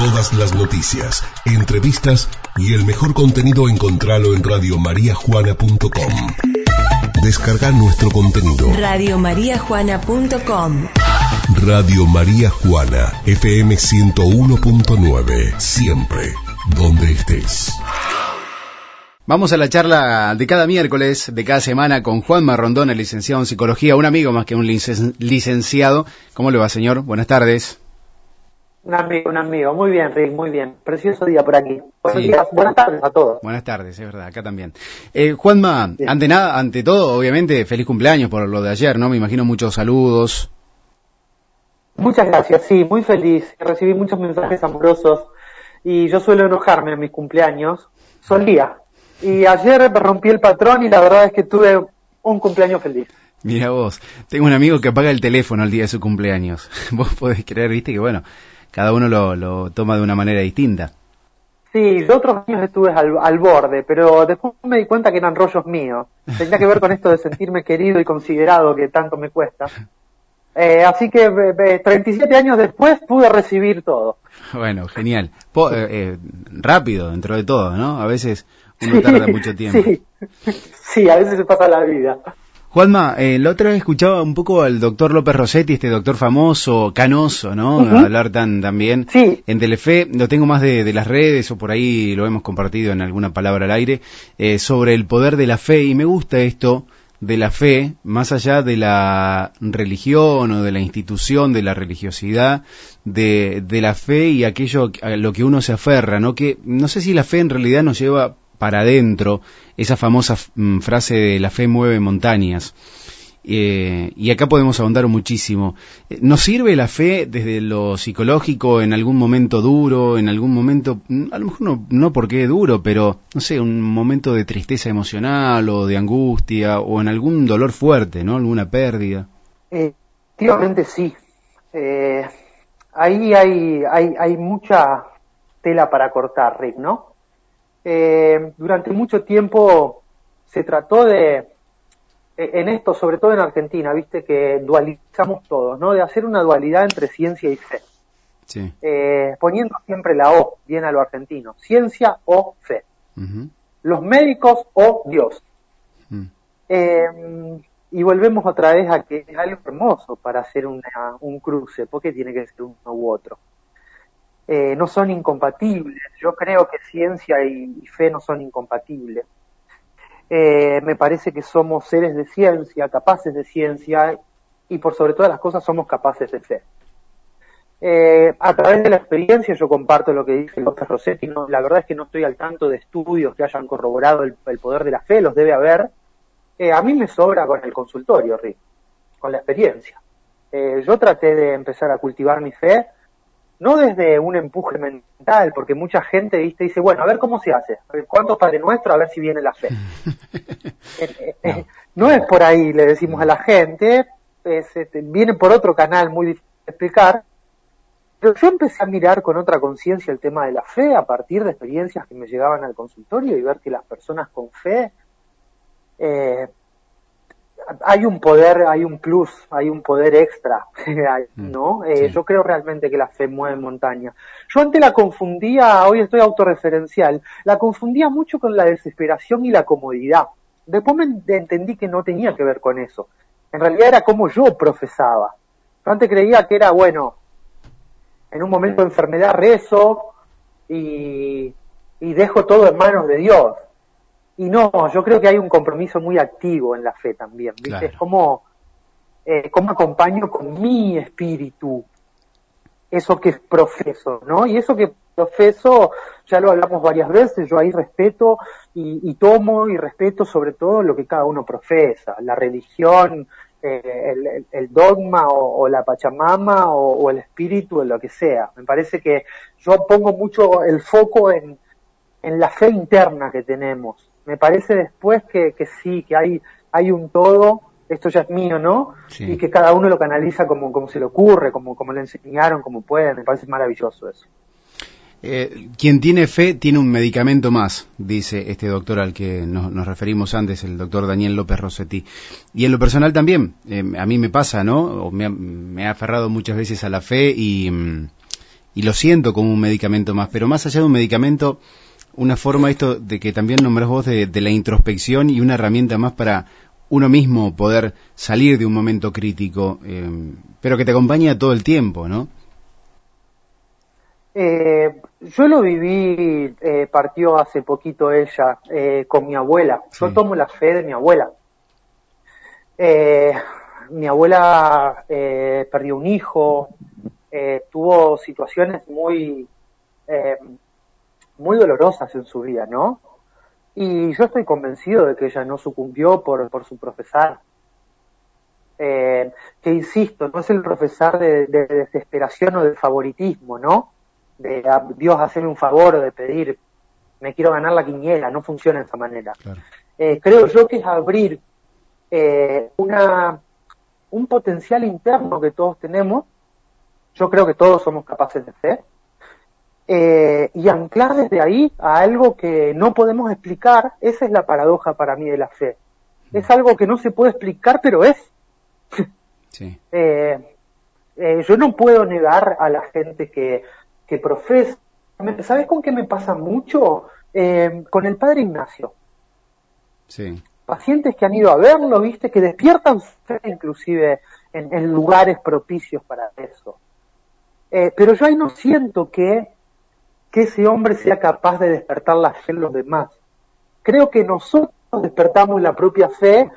Todas las noticias, entrevistas y el mejor contenido encontralo en radiomariajuana.com. Descarga nuestro contenido. Radiomariajuana.com Radio María Juana, FM 101.9. Siempre, donde estés. Vamos a la charla de cada miércoles, de cada semana, con Juan Marrondón, el licenciado en psicología, un amigo más que un licen- licenciado. ¿Cómo le va, señor? Buenas tardes. Un amigo, un amigo. Muy bien, Rick, muy bien. Precioso día por aquí. Buenos Sí. días, buenas tardes a todos. Buenas tardes, es verdad, acá también. Eh, Juanma, Bien. ante nada, ante todo, obviamente, feliz cumpleaños por lo de ayer, ¿no? Me imagino muchos saludos. Muchas gracias, sí, muy feliz. Recibí muchos mensajes amorosos y yo suelo enojarme en mis cumpleaños. Solía. Y ayer rompí el patrón y la verdad es que tuve un cumpleaños feliz. Mira vos, tengo un amigo que apaga el teléfono al día de su cumpleaños. Vos podés creer, viste, que bueno, cada uno lo, lo toma de una manera distinta. Sí, yo otros años estuve al, al borde, pero después me di cuenta que eran rollos míos. Tenía que ver con esto de sentirme querido y considerado que tanto me cuesta. Eh, así que eh, eh, 37 años después pude recibir todo. Bueno, genial. Po- eh, eh, rápido, dentro de todo, ¿no? A veces uno tarda mucho tiempo. Sí, sí, a veces se pasa la vida. Juanma, eh, la otra vez escuchaba un poco al doctor López Rossetti, este doctor famoso, canoso, ¿no? Hablar tan, tan bien. Sí. En Telefe, lo tengo más de, de las redes o por ahí lo hemos compartido en alguna palabra al aire, eh, sobre el poder de la fe y me gusta esto de la fe, más allá de la religión o de la institución, de la religiosidad, de, de la fe y aquello a lo que uno se aferra, ¿no? Que no sé si la fe en realidad nos lleva para adentro, esa famosa mm, frase de la fe mueve montañas. Eh, y acá podemos ahondar muchísimo. Eh, ¿Nos sirve la fe desde lo psicológico en algún momento duro, en algún momento, mm, a lo mejor no, no porque duro, pero no sé, un momento de tristeza emocional o de angustia o en algún dolor fuerte, ¿no? Alguna pérdida. Efectivamente sí. Eh, ahí hay, hay, hay mucha tela para cortar, Rick, ¿no? Eh, durante mucho tiempo se trató de, eh, en esto, sobre todo en Argentina, viste que dualizamos todos, ¿no? De hacer una dualidad entre ciencia y fe. Sí. Eh, poniendo siempre la O, bien a lo argentino. Ciencia o fe. Los médicos o Dios. Mm. Eh, y volvemos otra vez a que es algo hermoso para hacer una- un cruce, porque tiene que ser uno u otro. Eh, no son incompatibles, yo creo que ciencia y, fe no son incompatibles. Eh, me parece que somos seres de ciencia, capaces de ciencia, y por sobre todas las cosas somos capaces de fe. Eh, a través de la experiencia yo comparto lo que dice López Rossetti, la verdad es que no estoy al tanto de estudios que hayan corroborado el, poder de la fe, los debe haber. Eh, a mí me sobra con el consultorio, Rick, con la experiencia. Yo traté de empezar a cultivar mi fe, no desde un empuje mental, porque mucha gente ¿viste? dice, bueno, a ver cómo se hace, A ver, ¿cuántos Padre Nuestro? A ver si viene la fe. Eh, eh, eh, no es por ahí, le decimos a la gente, es, este, viene por otro canal muy difícil de explicar, pero yo empecé a mirar con otra conciencia el tema de la fe a partir de experiencias que me llegaban al consultorio y ver que las personas con fe eh, hay un poder, hay un plus, hay un poder extra, ahí, ¿no? Eh, Sí. Yo creo realmente que la fe mueve montaña. Yo antes la confundía, hoy estoy autorreferencial, la confundía mucho con la desesperación y la comodidad. Después me en- entendí que no tenía que ver con eso. En realidad era como yo profesaba. Yo antes creía que era, bueno, en un momento de enfermedad rezo y, y dejo todo en manos de Dios. Y no, yo creo que hay un compromiso muy activo en la fe también, ¿viste? Claro. Es como, eh, cómo acompaño con mi espíritu eso que profeso, ¿no? Y eso que profeso, ya lo hablamos varias veces, yo ahí respeto y, y tomo y respeto sobre todo lo que cada uno profesa, la religión, eh, el, el- dogma o, o la pachamama o, o el espíritu, o lo que sea. Me parece que yo pongo mucho el foco en, en la fe interna que tenemos. Me parece después que, que sí, que hay, hay un todo, esto ya es mío, ¿no? Sí. Y que cada uno lo canaliza como, como se le ocurre, como, como le enseñaron, como pueden. Me parece maravilloso eso. Eh, quien tiene fe tiene un medicamento más, dice este doctor al que nos, nos referimos antes, el doctor Daniel López Rossetti. Y en lo personal también, eh, a mí me pasa, ¿no? O me, ha, me ha aferrado muchas veces a la fe y, mm, y lo siento como un medicamento más, pero más allá de un medicamento, una forma esto de que también nombrás vos de, de la introspección y una herramienta más para uno mismo poder salir de un momento crítico, eh, pero que te acompaña todo el tiempo, ¿no? Eh, yo lo viví, eh, partió hace poquito ella, eh, con mi abuela. Yo tomo la fe de mi abuela. Eh, mi abuela eh, perdió un hijo, eh, tuvo situaciones muy, eh, muy dolorosas en su vida, ¿no? Y yo estoy convencido de que ella no sucumbió por, por su profesar. Eh, que insisto, no es el profesar de, de desesperación o de favoritismo, ¿no? De a Dios hacerme un favor o de pedir, me quiero ganar la quiniela, no funciona de esa manera. Claro. Eh, creo yo que es abrir eh, una, un potencial interno que todos tenemos, yo creo que todos somos capaces de hacer, eh, y anclar desde ahí a algo que no podemos explicar, esa es la paradoja para mí de la fe. Es algo que no se puede explicar, pero es. Sí, Eh, eh, yo no puedo negar a la gente que, que profesa. ¿Sabes con qué me pasa mucho? Eh, con el padre Ignacio. sí, Pacientes que han ido a verlo, viste, que despiertan fe inclusive en, en lugares propicios para eso. Pero yo ahí no siento que, que ese hombre sea capaz de despertar la fe en los demás. Creo que nosotros despertamos la propia fe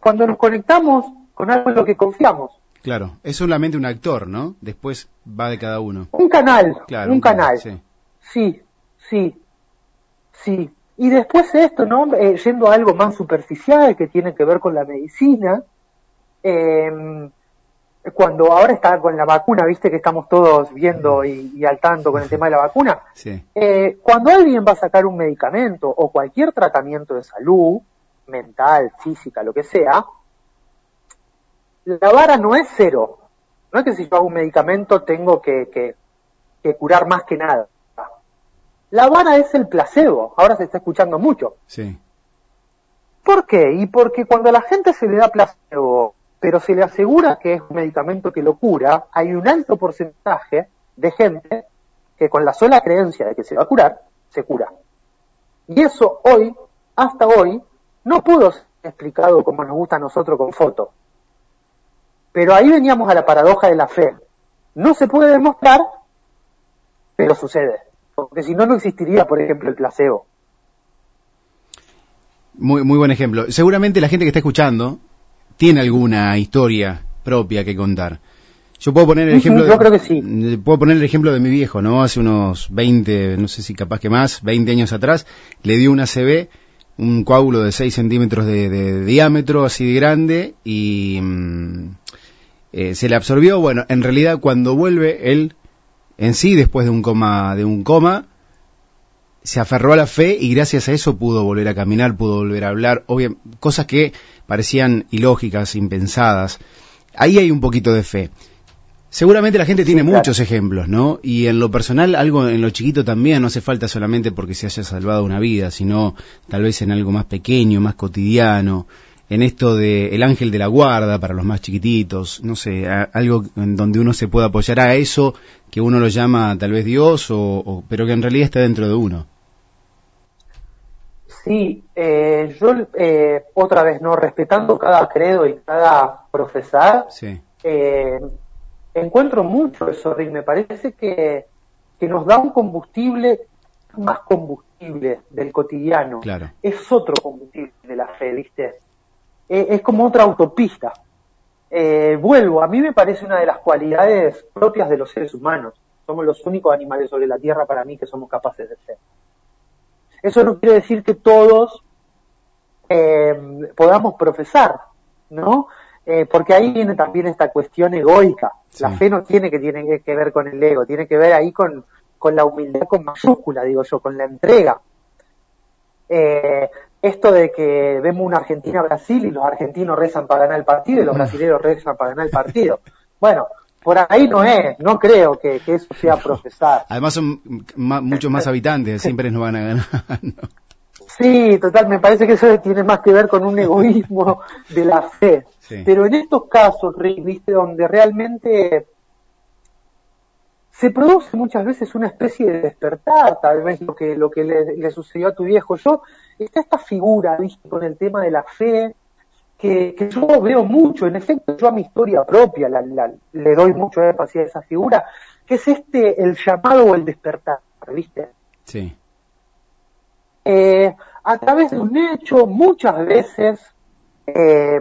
cuando nos conectamos con algo en lo que confiamos. claro. Es solamente un actor, ¿no? Después va de cada uno. Un canal, Claro, un canal. Sí, Sí, sí, sí. Y después esto, ¿no? Eh, yendo a algo más superficial que tiene que ver con la medicina, eh, cuando ahora está con la vacuna, viste que estamos todos viendo y, y al tanto con el tema de la vacuna, sí, eh, cuando alguien va a sacar un medicamento o cualquier tratamiento de salud, mental, física, lo que sea, la vara no es cero. No es que si yo hago un medicamento tengo que, que, que curar más que nada. La vara es el placebo. Ahora se está escuchando mucho. sí, ¿Por qué? Y porque cuando a la gente se le da placebo, pero se le asegura que es un medicamento que lo cura, hay un alto porcentaje de gente que con la sola creencia de que se va a curar, se cura. Y eso hoy, hasta hoy, no pudo ser explicado como nos gusta a nosotros con fotos. Pero ahí veníamos a la paradoja de la fe. No se puede demostrar, pero sucede. Porque si no, no existiría, por ejemplo, el placebo. Muy, muy buen ejemplo. Seguramente la gente que está escuchando tiene alguna historia propia que contar. Yo puedo poner el ejemplo. yo creo que sí. de- Puedo poner el ejemplo de mi viejo, ¿no? Hace unos 20, no sé si capaz que más, 20 años atrás, le dio una CB, un coágulo de 6 centímetros de, de diámetro, así de grande, y mm, eh, se le absorbió. Bueno, en realidad cuando vuelve él, en sí, después de un coma, de un coma, se aferró a la fe y gracias a eso pudo volver a caminar, pudo volver a hablar, obvia- cosas que parecían ilógicas, impensadas. Ahí hay un poquito de fe. Seguramente la gente tiene claro. muchos ejemplos, ¿no? Y en lo personal, algo en lo chiquito también, no hace falta solamente porque se haya salvado una vida, sino tal vez en algo más pequeño, más cotidiano, en esto de el ángel de la guarda para los más chiquititos, no sé, a- algo en donde uno se pueda apoyar a eso que uno lo llama tal vez Dios, o, o- pero que en realidad está dentro de uno. Sí, eh, yo eh, otra vez, ¿no? Respetando cada credo y cada profesar, Sí, eh, encuentro mucho eso, Rick. Me parece que, que nos da un combustible, más combustible del cotidiano. claro. Es otro combustible de la fe, ¿viste? Eh, es como otra autopista. Eh, vuelvo, a mí me parece una de las cualidades propias de los seres humanos. Somos los únicos animales sobre la Tierra para mí que somos capaces de ser. Eso no quiere decir que todos eh, podamos profesar, ¿no? Eh, porque ahí viene también esta cuestión egoica. La fe no tiene que, tiene que ver con el ego, tiene que ver ahí con, con la humildad con mayúscula, digo yo, con la entrega. Eh, esto de que vemos una Argentina-Brasil y los argentinos rezan para ganar el partido y los brasileños rezan para ganar el partido. Bueno, por ahí no es, no creo que, que eso sea profesar. Además son muchos más habitantes, siempre nos van a ganar. ¿no? Sí, total, me parece que eso tiene más que ver con un egoísmo de la fe. Sí. Pero en estos casos, Rick, viste, donde realmente se produce muchas veces una especie de despertar, tal vez lo que, lo que le, sucedió a tu viejo. Yo, está esta figura, ¿viste? con el tema de la fe, que, que, yo veo mucho, en efecto, yo a mi historia propia le doy mucho énfasis a esa figura, que es este, el llamado o el despertar, ¿viste? Sí. Eh, a través de un hecho, muchas veces, eh,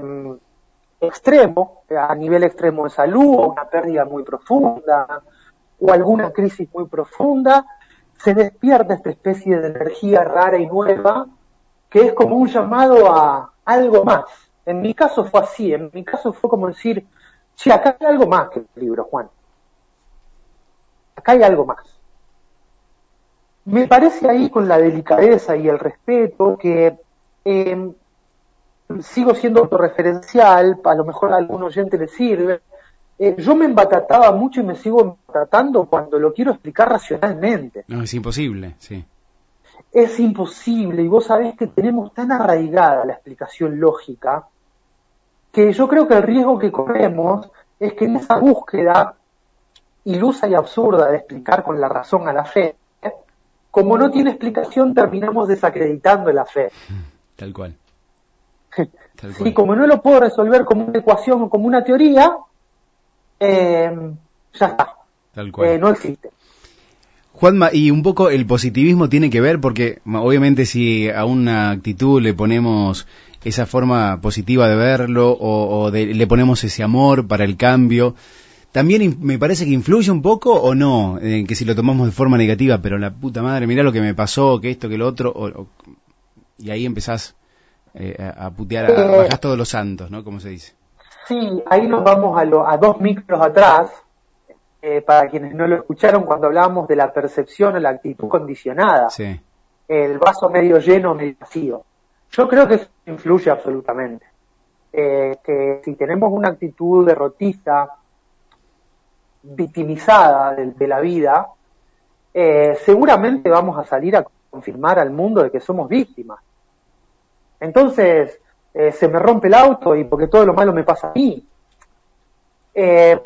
extremo, a nivel extremo de salud, o una pérdida muy profunda, o alguna crisis muy profunda, se despierta esta especie de energía rara y nueva, que es como un llamado a algo más, en mi caso fue así, en mi caso fue como decir, sí, acá hay algo más que el libro, Juan. Acá hay algo más. Me parece ahí con la delicadeza y el respeto que em, sigo siendo autorreferencial, a lo mejor a algún oyente le sirve. Eh, yo me embatataba mucho y me sigo embatatando cuando lo quiero explicar racionalmente. No, es imposible, sí. Es imposible y vos sabés que tenemos tan arraigada la explicación lógica que yo creo que el riesgo que corremos es que en esa búsqueda ilusa y absurda de explicar con la razón a la fe, como no tiene explicación, terminamos desacreditando la fe. Tal cual. Y como no lo puedo resolver como una ecuación o como una teoría, eh, ya está. Tal cual. Eh, no existe. Juanma, y un poco el positivismo tiene que ver porque obviamente si a una actitud le ponemos esa forma positiva de verlo o, le ponemos ese amor para el cambio, también me parece que influye un poco o no, en que si lo tomamos de forma negativa, pero la puta madre, mira lo que me pasó, que esto, que lo otro, y ahí empezás eh, a putear, a, eh, bajás todos los santos, ¿no? Como se dice. Sí, ahí nos vamos a, lo, a dos micros atrás, eh, para quienes no lo escucharon, cuando hablábamos de la percepción o la actitud condicionada. El vaso medio lleno, medio vacío. Yo creo que eso influye absolutamente. Eh, que si tenemos una actitud derrotista, victimizada de, la vida, eh, seguramente vamos a salir a confirmar al mundo de que somos víctimas. Entonces, se me rompe el auto y porque todo lo malo me pasa a mí. Eh,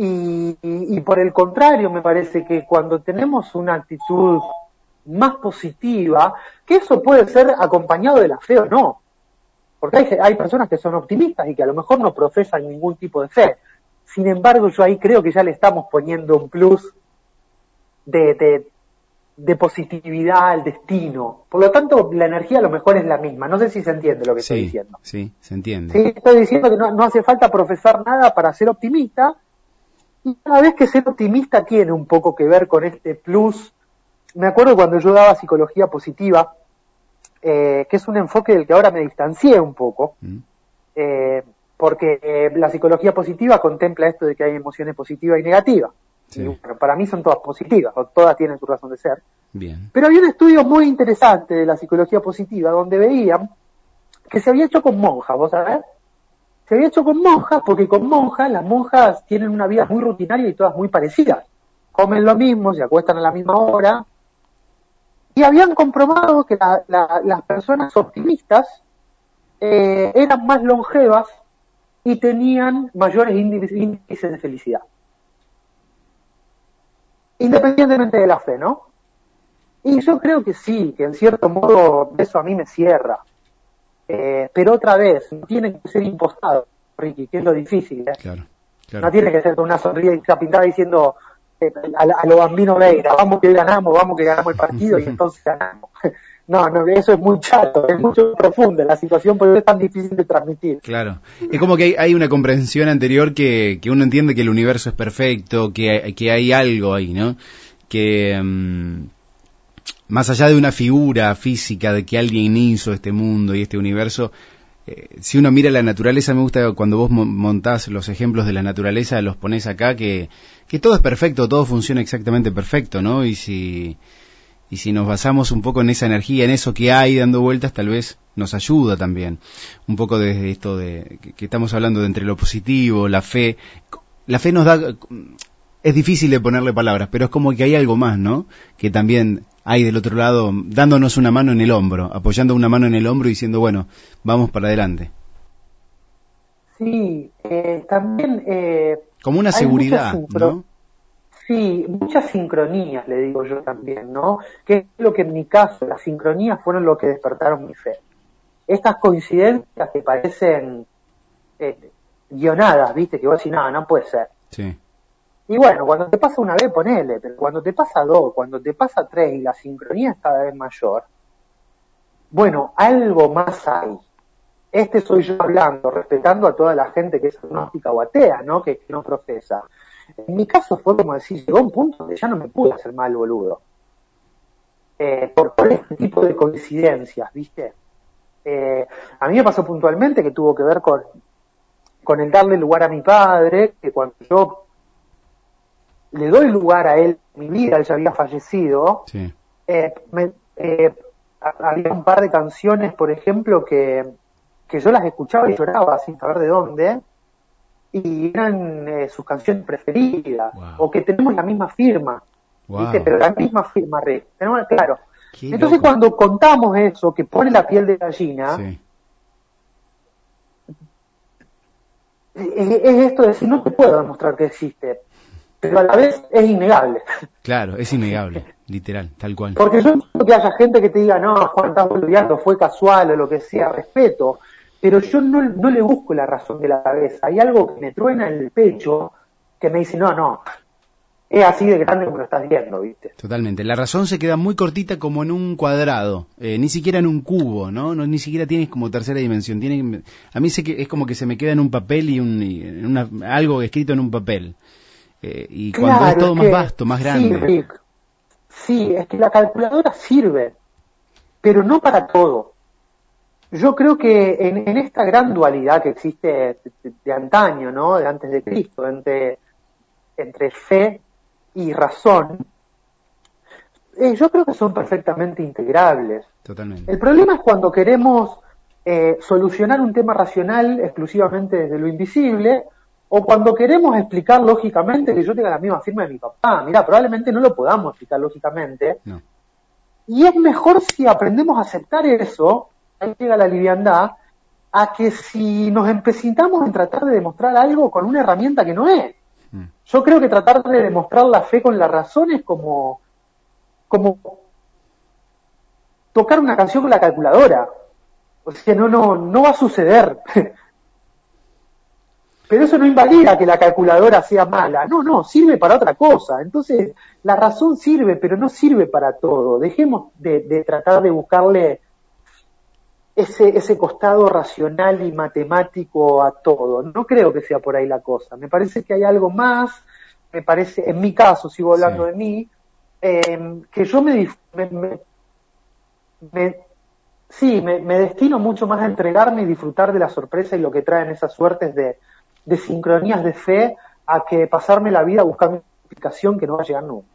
y, por el contrario, me parece que cuando tenemos una actitud más positiva, que eso puede ser acompañado de la fe o no. Porque hay, hay personas que son optimistas y que a lo mejor no profesan ningún tipo de fe. Sin embargo, yo ahí creo que ya le estamos poniendo un plus de, de, positividad al destino. Por lo tanto, la energía a lo mejor es la misma. No sé si se entiende lo que estoy diciendo. Sí, se entiende. Sí, estoy diciendo que no, no hace falta profesar nada para ser optimista, y cada vez que ser optimista tiene un poco que ver con este plus. Me acuerdo cuando yo daba psicología positiva, eh, que es un enfoque del que ahora me distancié un poco, mm. eh, porque eh, la psicología positiva contempla esto de que hay emociones positivas y negativas. para mí son todas positivas, o todas tienen su razón de ser. Bien. Pero había un estudio muy interesante de la psicología positiva donde veían que se había hecho con monjas, ¿vos sabés? se había hecho con monjas, porque con monjas, las monjas tienen una vida muy rutinaria y todas muy parecidas. Comen lo mismo, se acuestan a la misma hora. Y habían comprobado que las personas optimistas eh, eran más longevas y tenían mayores índices de felicidad. Independientemente de la fe, ¿no? Y yo creo que sí, que en cierto modo eso a mí me cierra. Eh, pero otra vez, no tiene que ser impostado, Ricky, que es lo difícil. ¿eh? No tiene que ser con una sonrisa pintada diciendo eh, a, lo bambino Veira, vamos que ganamos, vamos que ganamos el partido y entonces ganamos. No, no, eso es muy chato, es mucho profundo, la situación puede es tan difícil de transmitir. Claro, es como que hay, una comprensión anterior que, que, uno entiende que el universo es perfecto, que que hay algo ahí, ¿no? Que, mm, más allá de una figura física de que alguien hizo este mundo y este universo, eh, si uno mira la naturaleza, me gusta cuando vos montás los ejemplos de la naturaleza, los pones acá, que, que todo es perfecto, todo funciona exactamente perfecto, ¿no? Y si, y si nos basamos un poco en esa energía, en eso que hay dando vueltas, tal vez nos ayuda también. Un poco desde esto de que estamos hablando de entre lo positivo, la fe. La fe nos da, es difícil de ponerle palabras, pero es como que hay algo más, ¿no? Que también hay del otro lado dándonos una mano en el hombro, apoyando una mano en el hombro y diciendo, bueno, vamos para adelante. Sí, eh, también eh, Como una seguridad, ¿no? Sí, muchas sincronías, le digo yo también, ¿no? Que es lo que en mi caso, las sincronías fueron lo que despertaron mi fe. Estas coincidencias que parecen eh, guionadas, ¿viste? Que vos decís, no, no puede ser. Sí. Y bueno, cuando te pasa una vez, ponele, pero cuando te pasa dos, cuando te pasa tres y la sincronía es cada vez mayor, bueno, algo más hay. Este soy yo hablando, respetando a toda la gente que es agnóstica o atea, ¿no? Que, no profesa. En mi caso fue como decir, llegó un punto donde ya no me pude hacer mal boludo. Eh, por, este tipo de coincidencias, ¿viste? Eh, a mí me pasó puntualmente que tuvo que ver con, con el darle lugar a mi padre, que cuando yo le doy lugar a él, mi vida, él ya había fallecido, eh, eh, había un par de canciones, por ejemplo, que, que yo las escuchaba y lloraba sin saber de dónde, y eran eh, sus canciones preferidas, o que tenemos la misma firma, ¿viste? pero la misma firma, re. Tenemos, claro. Entonces cuando contamos eso, que pone la piel de gallina, es, esto de decir, no te puedo demostrar que existe, pero a la vez es innegable. Claro, es innegable, literal, tal cual. Porque yo no que haya gente que te diga, no, Juan, estás boludeando, fue casual o lo que sea, respeto, pero yo no, no le busco la razón de la cabeza. Hay algo que me truena en el pecho que me dice, no, no, es así de grande como lo estás viendo, ¿viste? Totalmente. La razón se queda muy cortita como en un cuadrado, eh, ni siquiera en un cubo, ¿no? ¿no? Ni siquiera tienes como tercera dimensión. Tiene, a mí que es como que se me queda en un papel y, un, algo escrito en un papel. Eh, y cuando es todo más vasto, más grande. Sí, es que la calculadora sirve, pero no para todo. Yo creo que en, esta gran dualidad que existe de, antaño, ¿no? De antes de Cristo, entre, entre fe y razón, eh, yo creo que son perfectamente integrables. Totalmente. El problema es cuando queremos eh, solucionar un tema racional exclusivamente desde lo invisible, o cuando queremos explicar lógicamente que yo tenga la misma firma de mi papá. Mira, probablemente no lo podamos explicar lógicamente. Y es mejor si aprendemos a aceptar eso, ahí llega la liviandad, a que si nos empecintamos en tratar de demostrar algo con una herramienta que no es. Mm. Yo creo que tratar de demostrar la fe con la razón es como, como tocar una canción con la calculadora. O sea, no, no, no va a suceder. Pero eso no invalida que la calculadora sea mala. No, no, sirve para otra cosa. Entonces, la razón sirve, pero no sirve para todo. Dejemos de, tratar de buscarle ese, ese costado racional y matemático a todo. No creo que sea por ahí la cosa. Me parece que hay algo más, me parece, en mi caso, sigo hablando de mí, em, que yo me, me, me, sí, me, me, destino mucho más a entregarme y disfrutar de la sorpresa y lo que traen esas suertes de, de sincronías de fe a que pasarme la vida buscando una explicación que no va a llegar nunca.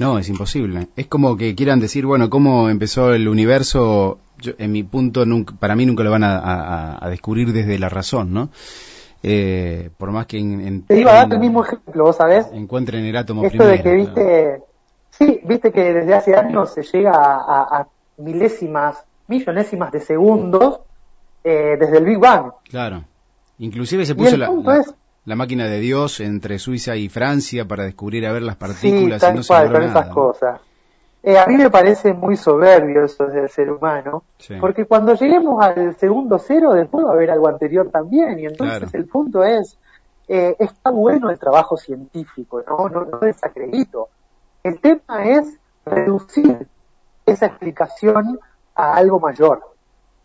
No, es imposible. Es como que quieran decir, bueno, cómo empezó el universo, en mi punto, nunca, para mí nunca lo van a, descubrir desde la razón, ¿no? Eh, por más que en, Te iba a dar el mismo ejemplo, vos sabés. Encuentren el átomo Esto de que viste, sí, viste que desde hace años se llega a, milésimas, millonésimas de segundos eh, desde el Big Bang. Claro. Inclusive se puso la, máquina de Dios entre Suiza y Francia para descubrir a ver las partículas y no se con esas cosas. Eh, a mí me parece muy soberbio eso del ser humano, porque cuando lleguemos al segundo cero, después va a haber algo anterior también, y entonces el punto es, eh, está bueno el trabajo científico, no, no, no desacredito. El tema es reducir esa explicación a algo mayor.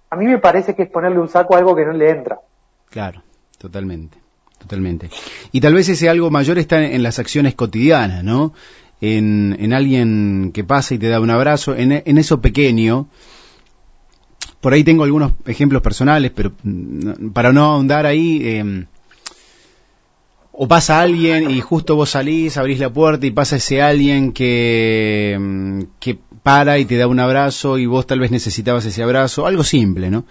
A mí me parece que es ponerle un saco a algo que no le entra. Claro, totalmente, totalmente. Y tal vez ese algo mayor está en, las acciones cotidianas, ¿no? En, alguien que pasa y te da un abrazo, en, eso pequeño. Por ahí tengo algunos ejemplos personales, pero mm, para no ahondar ahí, em, o pasa alguien y justo vos salís, abrís la puerta y pasa ese alguien que, mm, que para y te da un abrazo y vos tal vez necesitabas ese abrazo, algo simple, ¿no?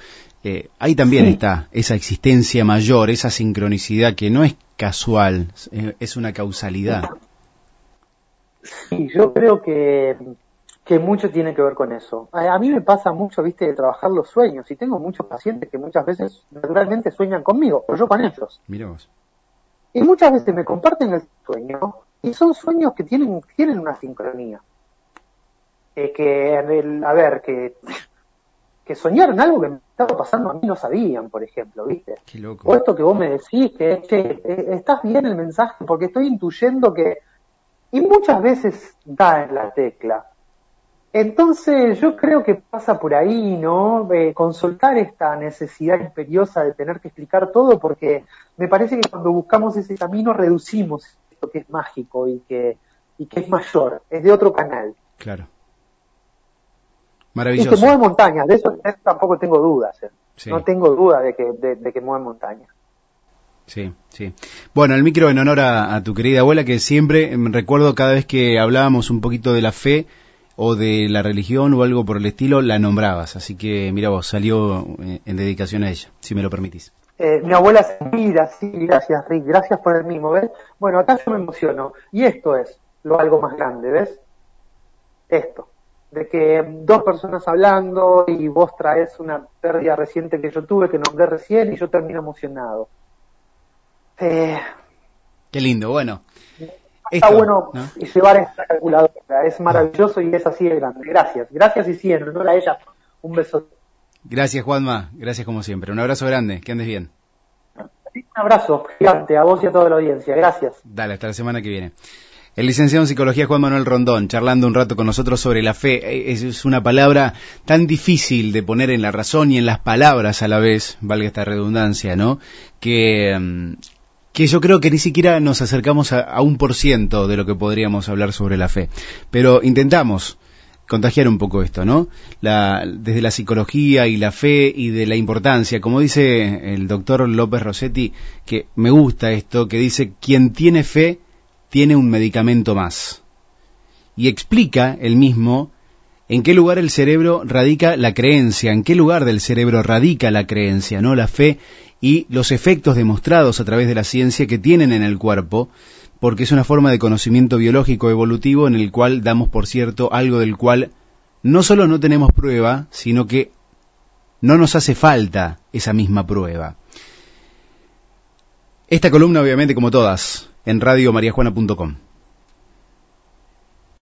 Eh, ahí también está esa existencia mayor, esa sincronicidad que no es casual, eh, es una causalidad. Sí, yo creo que, que mucho tiene que ver con eso. A, mí me pasa mucho, viste, de trabajar los sueños y tengo muchos pacientes que muchas veces naturalmente sueñan conmigo, o yo con ellos. Mira Y muchas veces me comparten el sueño y son sueños que tienen, tienen una sincronía. Eh, que, a ver, que, que soñaron algo que me estaba pasando a mí no sabían, por ejemplo, ¿viste? Qué loco. O esto que vos me decís, que, che, eh, estás bien el mensaje porque estoy intuyendo que... Y muchas veces da en la tecla. Entonces yo creo que pasa por ahí, ¿no? Eh, consultar esta necesidad imperiosa de tener que explicar todo porque me parece que cuando buscamos ese camino reducimos esto que es mágico y que, y que es mayor, es de otro canal. Claro. Y Maravilloso. que mueve montañas, de eso, de eso tampoco tengo dudas. ¿eh? Sí. No tengo duda de que, de, de que mueve montañas. Sí, sí. Bueno, el micro en honor a, a tu querida abuela, que siempre em, recuerdo cada vez que hablábamos un poquito de la fe o de la religión o algo por el estilo, la nombrabas. Así que, mira vos, salió eh, en dedicación a ella, si me lo permitís. Eh, mi abuela se mira, sí, gracias Rick, gracias por el mismo, ¿ves? Bueno, acá yo me emociono. Y esto es lo algo más grande, ¿ves? Esto. De que dos personas hablando y vos traes una pérdida reciente que yo tuve, que nombré recién, y yo termino emocionado. Eh, Qué lindo, bueno. está Esto, bueno ¿no? llevar esta calculadora, es maravilloso y es así de grande. Gracias, gracias y sí, en honor a ella, un beso. Gracias, Juanma. Gracias como siempre. Un abrazo grande. Que andes bien. Un abrazo gigante a vos y a toda la audiencia. Gracias. Dale, hasta la semana que viene. El licenciado en psicología Juan Manuel Rondón, charlando un rato con nosotros sobre la fe. Eh, Es- una palabra tan difícil de poner en la razón y en las palabras a la vez, valga esta redundancia, ¿no? Que, mm, que yo creo que ni siquiera nos acercamos a, a un por ciento de lo que podríamos hablar sobre la fe. Pero intentamos contagiar un poco esto, ¿no? La, desde la psicología y la fe y de la importancia, como dice el doctor López Rossetti, que me gusta esto, que dice, quien tiene fe tiene un medicamento más. Y explica el mismo en qué lugar el cerebro radica la creencia, en qué lugar del cerebro radica la creencia, ¿no? La fe y los efectos demostrados a través de la ciencia que tienen en el cuerpo, porque es una forma de conocimiento biológico evolutivo en el cual damos por cierto algo del cual no solo no tenemos prueba, sino que no nos hace falta esa misma prueba. Esta columna, obviamente, como todas, en radiomariajuana.com.